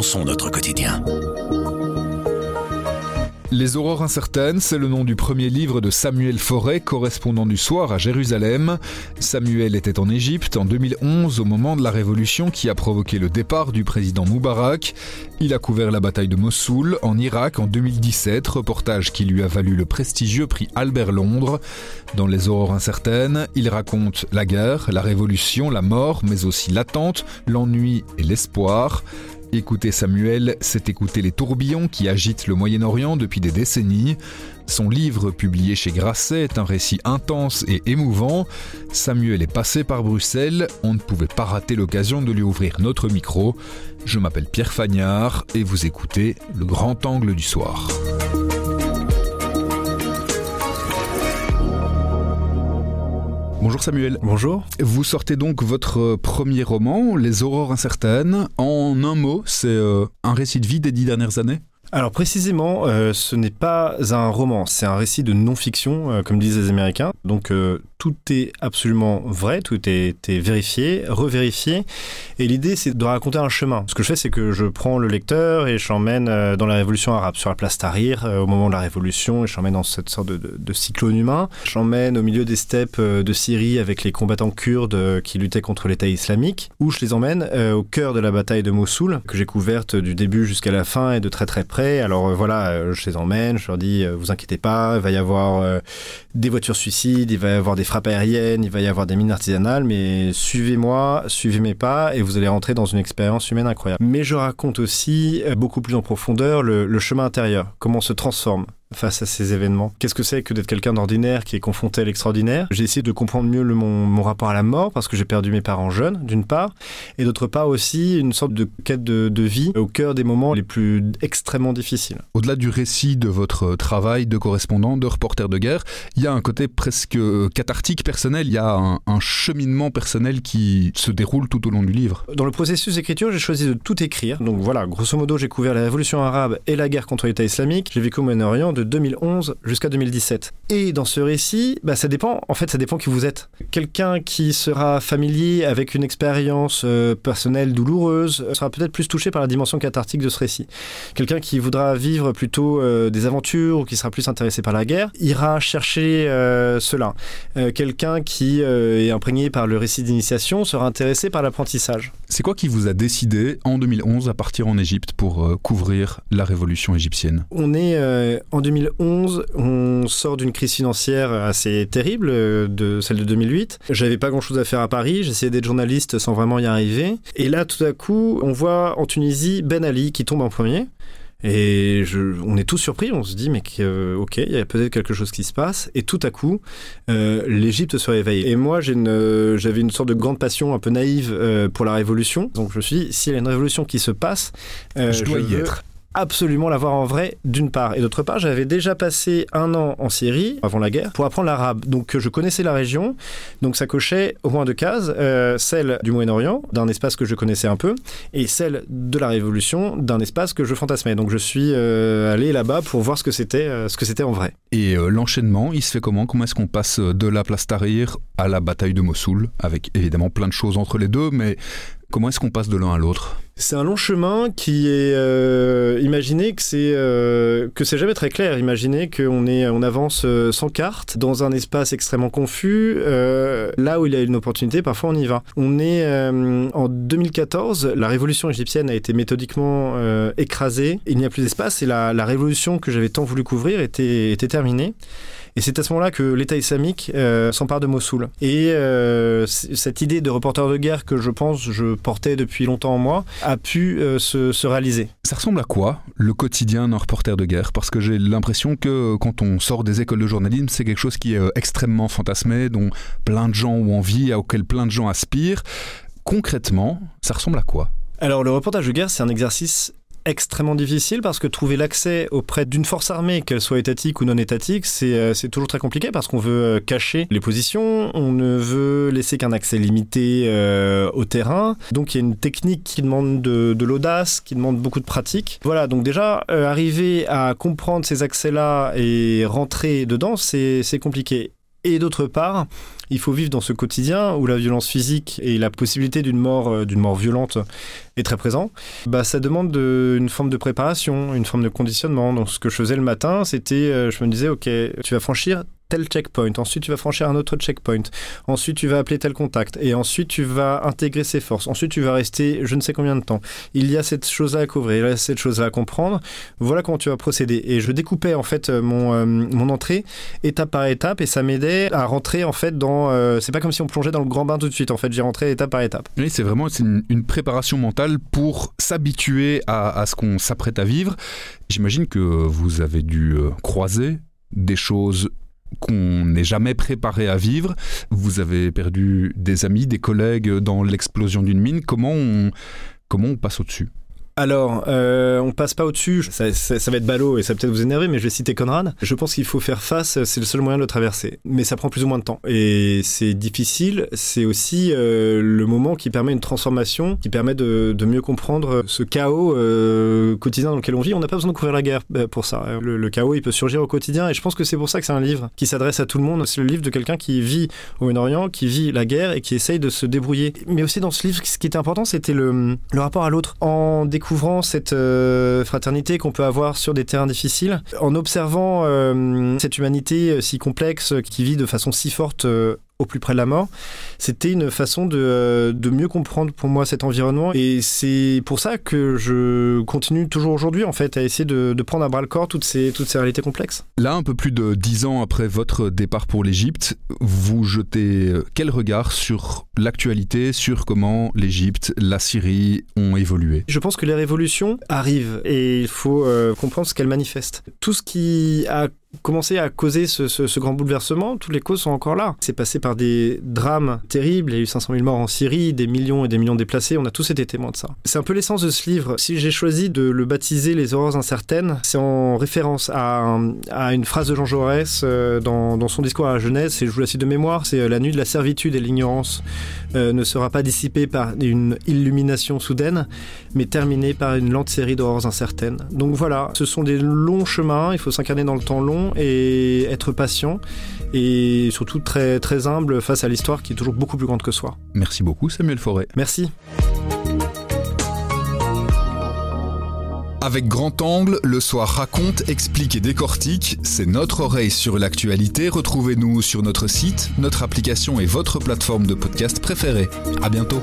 notre quotidien. Les Aurores incertaines, c'est le nom du premier livre de Samuel Forêt, correspondant du soir à Jérusalem. Samuel était en Égypte en 2011 au moment de la révolution qui a provoqué le départ du président Moubarak. Il a couvert la bataille de Mossoul en Irak en 2017, reportage qui lui a valu le prestigieux prix Albert Londres. Dans Les Aurores incertaines, il raconte la guerre, la révolution, la mort, mais aussi l'attente, l'ennui et l'espoir. Écouter Samuel, c'est écouter les tourbillons qui agitent le Moyen-Orient depuis des décennies. Son livre, publié chez Grasset, est un récit intense et émouvant. Samuel est passé par Bruxelles, on ne pouvait pas rater l'occasion de lui ouvrir notre micro. Je m'appelle Pierre Fagnard et vous écoutez Le Grand Angle du Soir. Bonjour Samuel. Bonjour. Vous sortez donc votre premier roman, Les Aurores incertaines. En un mot, c'est euh, un récit de vie des dix dernières années? Alors précisément, euh, ce n'est pas un roman, c'est un récit de non-fiction, euh, comme disent les Américains. Donc euh, tout est absolument vrai, tout est, vérifié, revérifié. Et l'idée, c'est de raconter un chemin. Ce que je fais, c'est que je prends le lecteur et je l'emmène dans la révolution arabe, sur la place Tahrir, au moment de la révolution, et je l'emmène dans cette sorte de, cyclone humain. Je l'emmène au milieu des steppes de Syrie avec les combattants kurdes qui luttaient contre l'État islamique, ou je les emmène au cœur de la bataille de Mossoul, que j'ai couverte du début jusqu'à la fin et de très très près alors euh, voilà, euh, je les emmène, je leur dis, euh, vous inquiétez pas, il va y avoir des voitures suicides, il va y avoir des frappes aériennes, il va y avoir des mines artisanales, mais suivez-moi, suivez mes pas et vous allez rentrer dans une expérience humaine incroyable. Mais je raconte aussi beaucoup plus en profondeur le chemin intérieur, comment on se transforme, face à ces événements. Qu'est-ce que c'est que d'être quelqu'un d'ordinaire qui est confronté à l'extraordinaire? J'ai essayé de comprendre mieux le, mon, rapport à la mort parce que j'ai perdu mes parents jeunes, d'une part, et d'autre part aussi une sorte de quête de, vie au cœur des moments les plus extrêmement difficiles. Au-delà du récit de votre travail de correspondant, de reporter de guerre, il y a un côté presque cathartique personnel, il y a un, un cheminement personnel qui se déroule tout au long du livre. Dans le processus d'écriture, j'ai choisi de tout écrire. Donc voilà, grosso modo, j'ai couvert la révolution arabe et la guerre contre l'État islamique. J'ai vécu au Moyen-Orient 2011 jusqu'à 2017. Et dans ce récit, bah, ça dépend, en fait, ça dépend qui vous êtes. Quelqu'un qui sera familier avec une expérience euh, personnelle douloureuse sera peut-être plus touché par la dimension cathartique de ce récit. Quelqu'un qui voudra vivre plutôt euh, des aventures ou qui sera plus intéressé par la guerre ira chercher euh, cela. Quelqu'un qui est imprégné par le récit d'initiation sera intéressé par l'apprentissage. C'est quoi qui vous a décidé en 2011 à partir en Égypte pour couvrir la révolution égyptienne? On est en 2011, on sort d'une crise financière assez terrible, euh, de celle de 2008. J'avais pas grand chose à faire à Paris, j'essayais d'être journaliste sans vraiment y arriver. Et là, tout à coup, on voit en Tunisie Ben Ali qui tombe en premier. Et on est tous surpris, on se dit, mais ok, il y a peut-être quelque chose qui se passe. Et tout à coup, euh, l'Égypte se réveille. Et moi, j'avais une, sorte de grande passion un peu naïve euh, pour la révolution. Donc je me suis dit, s'il y a une révolution qui se passe, je dois y être absolument l'avoir en vrai, d'une part. Et d'autre part, j'avais déjà passé un an en Syrie, avant la guerre, pour apprendre l'arabe. Donc je connaissais la région, donc ça cochait au moins deux cases, euh, celle du Moyen-Orient, d'un espace que je connaissais un peu, et celle de la Révolution, d'un espace que je fantasmais. Donc je suis euh, allé là-bas pour voir ce que c'était euh, ce que c'était en vrai. Et l'enchaînement, il se fait comment? Comment est-ce qu'on passe de la place Tahrir à la bataille de Mossoul, avec évidemment plein de choses entre les deux, mais Comment est-ce qu'on passe de l'un à l'autre? C'est un long chemin qui est euh, imaginez que c'est euh, que c'est jamais très clair. Imaginez qu'on est on avance euh, sans carte dans un espace extrêmement confus. là où il y a une opportunité, parfois on y va. On est en 2014. La révolution égyptienne a été méthodiquement écrasée. Il n'y a plus d'espace et la, la révolution que j'avais tant voulu couvrir était était terminée. Et c'est à ce moment-là que l'État islamique euh, s'empare de Mossoul. Et euh, cette idée de reporter de guerre que je pense je portais depuis longtemps en moi a pu euh, se, réaliser. Ça ressemble à quoi le quotidien d'un reporter de guerre? Parce que j'ai l'impression que quand on sort des écoles de journalisme, c'est quelque chose qui est extrêmement fantasmé, dont plein de gens ont envie, auquel plein de gens aspirent. Concrètement, ça ressemble à quoi? Alors le reportage de guerre, c'est un exercice extrêmement difficile parce que trouver l'accès auprès d'une force armée, qu'elle soit étatique ou non étatique, c'est euh, toujours très compliqué parce qu'on veut euh, cacher les positions, on ne veut laisser qu'un accès limité euh, au terrain. Donc il y a une technique qui demande de, de l'audace, qui demande beaucoup de pratique. Voilà, donc déjà, arriver à comprendre ces accès-là et rentrer dedans, c'est compliqué. Et d'autre part, il faut vivre dans ce quotidien où la violence physique et la possibilité d'une mort, euh, d'une mort violente est très présent. Bah, ça demande une forme de préparation, une forme de conditionnement. Donc, ce que je faisais le matin, c'était, euh, je me disais, ok, tu vas franchir tel checkpoint, ensuite tu vas franchir un autre checkpoint, ensuite tu vas appeler tel contact, et ensuite tu vas intégrer ses forces, ensuite tu vas rester je ne sais combien de temps. Il y a cette chose-là à couvrir, il y a cette chose-là à comprendre, voilà comment tu vas procéder. Et je découpais en fait euh, mon, euh, mon entrée étape par étape, et ça m'aidait à rentrer en fait dans... Euh, c'est pas comme si on plongeait dans le grand bain tout de suite, en fait j'ai rentré étape par étape. Oui, c'est vraiment une, une, préparation mentale pour s'habituer à, à ce qu'on s'apprête à vivre. J'imagine que vous avez dû croiser des choses qu'on n'est jamais préparé à vivre. Vous avez perdu des amis, des collègues dans l'explosion d'une mine. Comment on, comment on passe au-dessus? Alors, euh, on passe pas au-dessus, ça, va être ballot et ça peut-être vous énerver, mais je vais citer Conrad. Je pense qu'il faut faire face, c'est le seul moyen de le traverser. Mais ça prend plus ou moins de temps. Et c'est difficile, c'est aussi euh, le moment qui permet une transformation, qui permet de, mieux comprendre ce chaos euh, quotidien dans lequel on vit. On n'a pas besoin de couvrir la guerre pour ça. Le, chaos, il peut surgir au quotidien et je pense que c'est pour ça que c'est un livre qui s'adresse à tout le monde. C'est le livre de quelqu'un qui vit au Moyen-Orient, qui vit la guerre et qui essaye de se débrouiller. Mais aussi dans ce livre, ce qui était important, c'était le, le rapport à l'autre. En découvrant découvrant cette euh, fraternité qu'on peut avoir sur des terrains difficiles, en observant euh, cette humanité euh, si complexe qui vit de façon si forte au plus près de la mort. C'était une façon de, de, mieux comprendre pour moi cet environnement et c'est pour ça que je continue toujours aujourd'hui en fait à essayer de, de, prendre à bras le corps toutes ces, toutes ces réalités complexes. Là, un peu plus de dix ans après votre départ pour l'Égypte, vous jetez quel regard sur l'actualité, sur comment l'Égypte, la Syrie ont évolué? Je pense que les révolutions arrivent et il faut euh, comprendre ce qu'elles manifestent. Tout ce qui a commencé à causer ce, grand bouleversement, toutes les causes sont encore là. C'est passé par des drames terribles, il y a eu 500 000 morts en Syrie, des millions et des millions déplacés, on a tous été témoins de ça. C'est un peu l'essence de ce livre. Si j'ai choisi de le baptiser Les horreurs incertaines, c'est en référence à, une phrase de Jean Jaurès euh, dans, son discours à la jeunesse, et je vous la cite de mémoire, c'est euh, La nuit de la servitude et l'ignorance euh, ne sera pas dissipée par une illumination soudaine, mais terminée par une lente série d'horreurs incertaines. Donc voilà, ce sont des longs chemins, il faut s'incarner dans le temps long, et être patient et surtout très, très humble face à l'histoire qui est toujours beaucoup plus grande que soi. Merci beaucoup Samuel Forêt. Merci. Avec Grand Angle, le soir raconte, explique et décortique. C'est notre oreille sur l'actualité. Retrouvez-nous sur notre site, notre application et votre plateforme de podcast préférée. À bientôt.